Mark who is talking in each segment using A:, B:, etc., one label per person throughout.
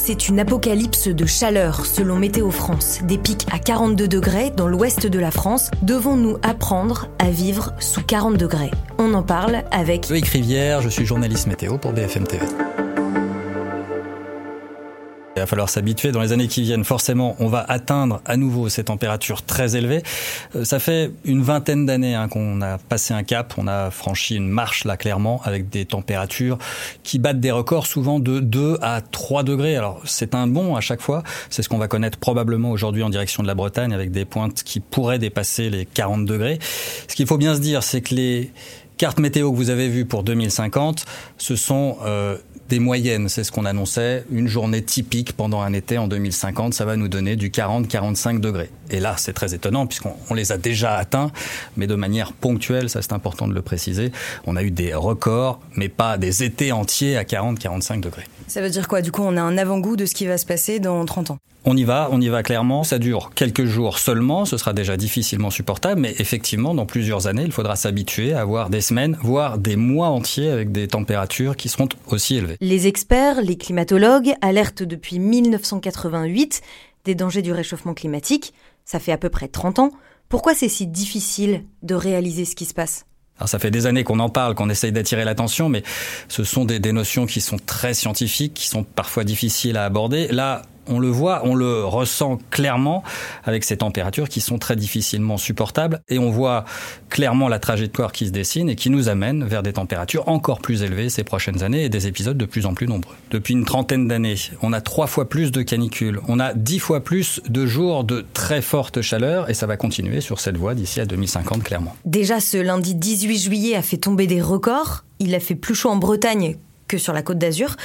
A: C'est une apocalypse de chaleur selon Météo France. Des pics à 42 degrés dans l'ouest de la France. Devons-nous apprendre à vivre sous 40 degrés? On en parle avec
B: Loïc Rivière, je suis journaliste météo pour BFM TV. Il va falloir s'habituer. Dans les années qui viennent, forcément, on va atteindre à nouveau ces températures très élevées. Euh, ça fait une vingtaine d'années hein, qu'on a passé un cap, on a franchi une marche là clairement avec des températures qui battent des records souvent de 2 à 3 degrés. Alors c'est un bon à chaque fois. C'est ce qu'on va connaître probablement aujourd'hui en direction de la Bretagne avec des pointes qui pourraient dépasser les 40 degrés. Ce qu'il faut bien se dire, c'est que les cartes météo que vous avez vues pour 2050, ce sont euh, des moyennes, c'est ce qu'on annonçait. Une journée typique pendant un été en 2050, ça va nous donner du 40-45 degrés. Et là, c'est très étonnant puisqu'on les a déjà atteints, mais de manière ponctuelle, ça c'est important de le préciser. On a eu des records, mais pas des étés entiers à 40-45 degrés.
A: Ça veut dire quoi? Du coup, on a un avant-goût de ce qui va se passer dans 30 ans?
B: On y va, on y va clairement. Ça dure quelques jours seulement, ce sera déjà difficilement supportable, mais effectivement, dans plusieurs années, il faudra s'habituer à avoir des semaines, voire des mois entiers avec des températures qui seront aussi élevées.
A: Les experts, les climatologues alertent depuis 1988 des dangers du réchauffement climatique. Ça fait à peu près 30 ans. Pourquoi c'est si difficile de réaliser ce qui se passe?
B: Alors ça fait des années qu'on en parle, qu'on essaye d'attirer l'attention, mais ce sont des, des, notions qui sont très scientifiques, qui sont parfois difficiles à aborder. Là, on le voit, on le ressent clairement avec ces températures qui sont très difficilement supportables et on voit clairement la trajectoire qui se dessine et qui nous amène vers des températures encore plus élevées ces prochaines années et des épisodes de plus en plus nombreux. Depuis une trentaine d'années, on a trois fois plus de canicules, on a dix fois plus de jours de très forte chaleur et ça va continuer sur cette voie d'ici à 2050 clairement.
A: Déjà ce lundi 18 juillet a fait tomber des records, il a fait plus chaud en Bretagne que sur la côte d'Azur.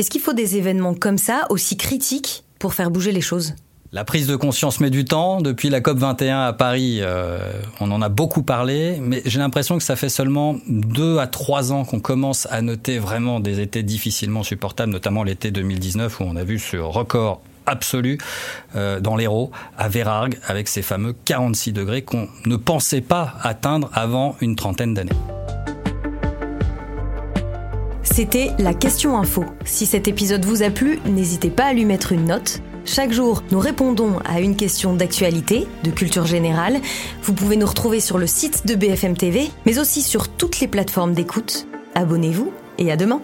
A: Est-ce qu'il faut des événements comme ça, aussi critiques, pour faire bouger les choses?
B: La prise de conscience met du temps. Depuis la COP 21 à Paris, euh, on en a beaucoup parlé, mais j'ai l'impression que ça fait seulement deux à trois ans qu'on commence à noter vraiment des étés difficilement supportables, notamment l'été 2019 où on a vu ce record absolu euh, dans l'Hérault, à Vérargues, avec ces fameux 46 degrés qu'on ne pensait pas atteindre avant une trentaine d'années.
A: C'était la question info. Si cet épisode vous a plu, n'hésitez pas à lui mettre une note. Chaque jour, nous répondons à une question d'actualité, de culture générale. Vous pouvez nous retrouver sur le site de BFM TV, mais aussi sur toutes les plateformes d'écoute. Abonnez-vous et à demain.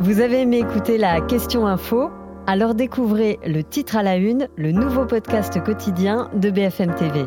C: Vous avez aimé écouter la question info? Alors découvrez le titre à la une, le nouveau podcast quotidien de BFM TV.